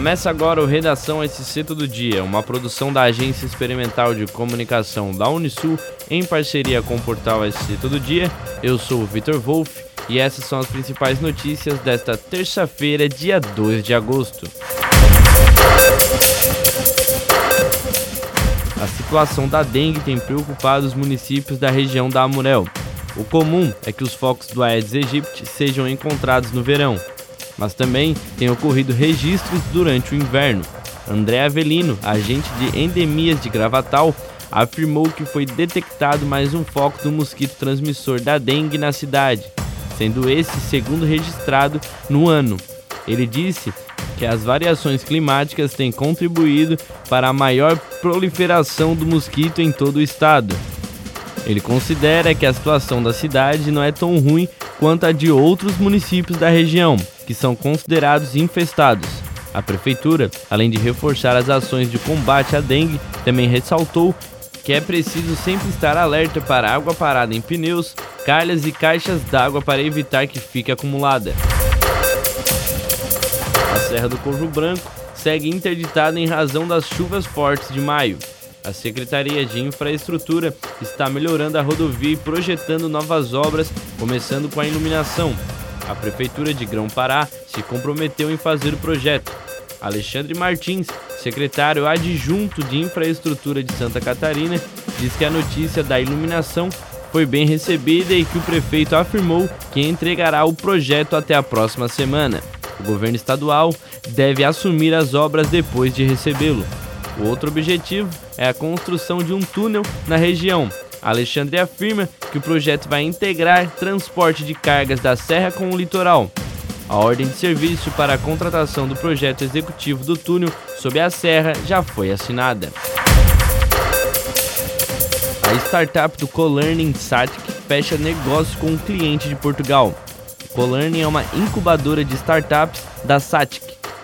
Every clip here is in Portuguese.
Começa agora o Redação SC Todo Dia, uma produção da Agência Experimental de Comunicação da Unisul em parceria com o portal SC Todo Dia. Eu sou o Vitor Wolff e essas são as principais notícias desta terça-feira, dia 2 de agosto. A situação da dengue tem preocupado os municípios da região da Amurel. O comum é que os focos do Aedes aegypti sejam encontrados no verão, mas também tem ocorrido registros durante o inverno. André Avelino, agente de endemias de Gravatal, afirmou que foi detectado mais um foco do mosquito transmissor da dengue na cidade, sendo esse segundo registrado no ano. Ele disse que as variações climáticas têm contribuído para a maior proliferação do mosquito em todo o estado. Ele considera que a situação da cidade não é tão ruim quanto a de outros municípios da região, que são considerados infestados. A prefeitura, além de reforçar as ações de combate à dengue, também ressaltou que é preciso sempre estar alerta para água parada em pneus, calhas e caixas d'água para evitar que fique acumulada. A Serra do Corvo Branco segue interditada em razão das chuvas fortes de maio. A Secretaria de Infraestrutura está melhorando a rodovia e projetando novas obras, começando com a iluminação. A Prefeitura de Grão-Pará se comprometeu em fazer o projeto. Alexandre Martins, secretário adjunto de Infraestrutura de Santa Catarina, diz que a notícia da iluminação foi bem recebida e que o prefeito afirmou que entregará o projeto até a próxima semana. O governo estadual deve assumir as obras depois de recebê-lo. O outro objetivo é a construção de um túnel na região. Alexandre afirma que o projeto vai integrar transporte de cargas da serra com o litoral. A ordem de serviço para a contratação do projeto executivo do túnel sob a serra já foi assinada. A startup do Colearning Satic fecha negócio com um cliente de Portugal. Colearning é uma incubadora de startups da Satic,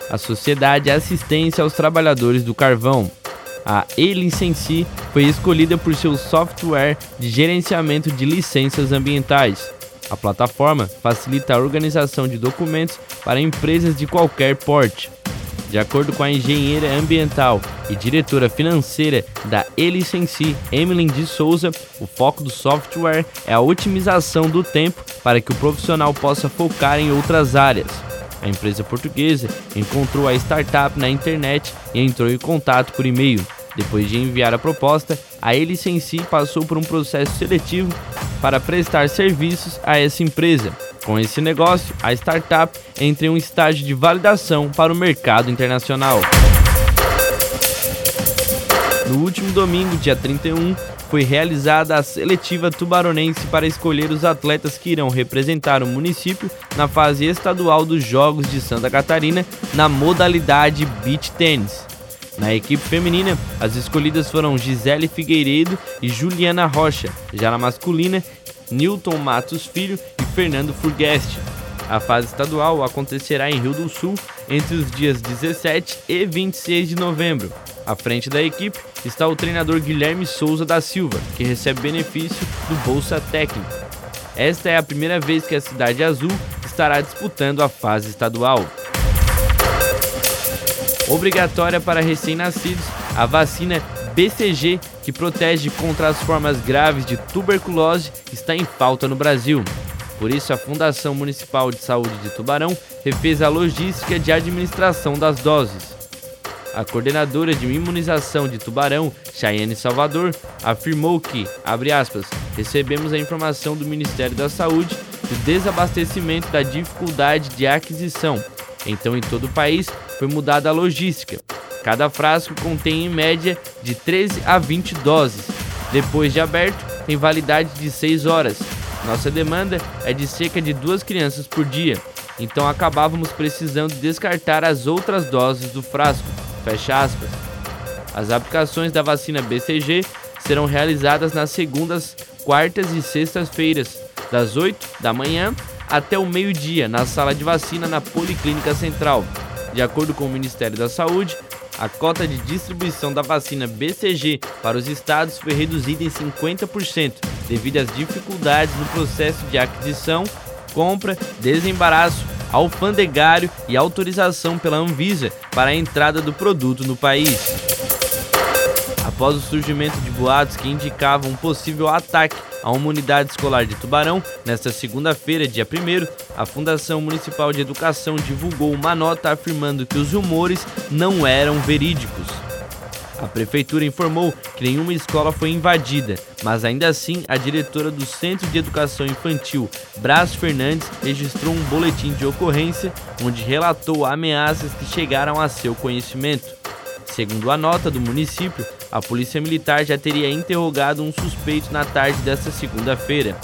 a Sociedade de Assistência aos Trabalhadores do Carvão. A e-Licenci foi escolhida por seu software de gerenciamento de licenças ambientais. A plataforma facilita a organização de documentos para empresas de qualquer porte. De acordo com a engenheira ambiental e diretora financeira da Elicenci, Emily de Souza, o foco do software é a otimização do tempo para que o profissional possa focar em outras áreas. A empresa portuguesa encontrou a startup na internet e entrou em contato por e-mail. Depois de enviar a proposta, a Elicenci passou por um processo seletivo para prestar serviços a essa empresa. Com esse negócio, a startup entra em um estágio de validação para o mercado internacional. No último domingo, dia 31, foi realizada a seletiva tubaronense para escolher os atletas que irão representar o município na fase estadual dos Jogos de Santa Catarina na modalidade beach tennis. Na equipe feminina, as escolhidas foram Gisele Figueiredo e Juliana Rocha. Já na masculina, Newton Matos Filho e Fernando Furgueste. A fase estadual acontecerá em Rio do Sul entre os dias 17 e 26 de novembro. À frente da equipe está o treinador Guilherme Souza da Silva, que recebe benefício do Bolsa Técnico. Esta é a primeira vez que a Cidade Azul estará disputando a fase estadual. Obrigatória para recém-nascidos, a vacina BCG, que protege contra as formas graves de tuberculose, está em falta no Brasil. Por isso, a Fundação Municipal de Saúde de Tubarão refez a logística de administração das doses. A coordenadora de imunização de Tubarão, Chayenne Salvador, afirmou que, aspas, recebemos a informação do Ministério da Saúde do desabastecimento da dificuldade de aquisição. Então, em todo o país, foi mudada a logística. Cada frasco contém em média de 13 a 20 doses. Depois de aberto, tem validade de 6 horas. Nossa demanda é de cerca de duas crianças por dia, então acabávamos precisando descartar as outras doses do frasco. Fecha aspas. As aplicações da vacina BCG serão realizadas nas segundas, quartas e sextas-feiras, das 8 da manhã até o meio-dia, na sala de vacina na Policlínica Central. De acordo com o Ministério da Saúde, a cota de distribuição da vacina BCG para os estados foi reduzida em 50% devido às dificuldades no processo de aquisição, compra, desembaraço alfandegário e autorização pela Anvisa para a entrada do produto no país. Após o surgimento de boatos que indicavam um possível ataque a uma unidade escolar de Tubarão, nesta segunda-feira, dia 1, a Fundação Municipal de Educação divulgou uma nota afirmando que os rumores não eram verídicos. A prefeitura informou que nenhuma escola foi invadida, mas ainda assim a diretora do Centro de Educação Infantil, Brás Fernandes, registrou um boletim de ocorrência onde relatou ameaças que chegaram a seu conhecimento. Segundo a nota do município, a Polícia Militar já teria interrogado um suspeito na tarde desta segunda-feira.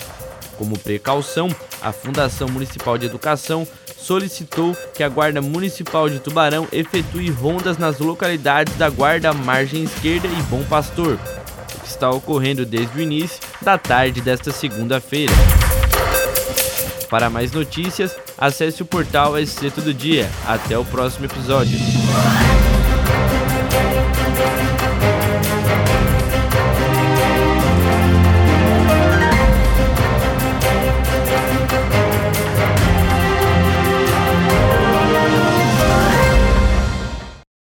Como precaução, a Fundação Municipal de Educação solicitou que a Guarda Municipal de Tubarão efetue rondas nas localidades da Guarda Margem Esquerda e Bom Pastor, o que está ocorrendo desde o início da tarde desta segunda-feira. Para mais notícias, acesse o portal SC Todo Dia. Até o próximo episódio.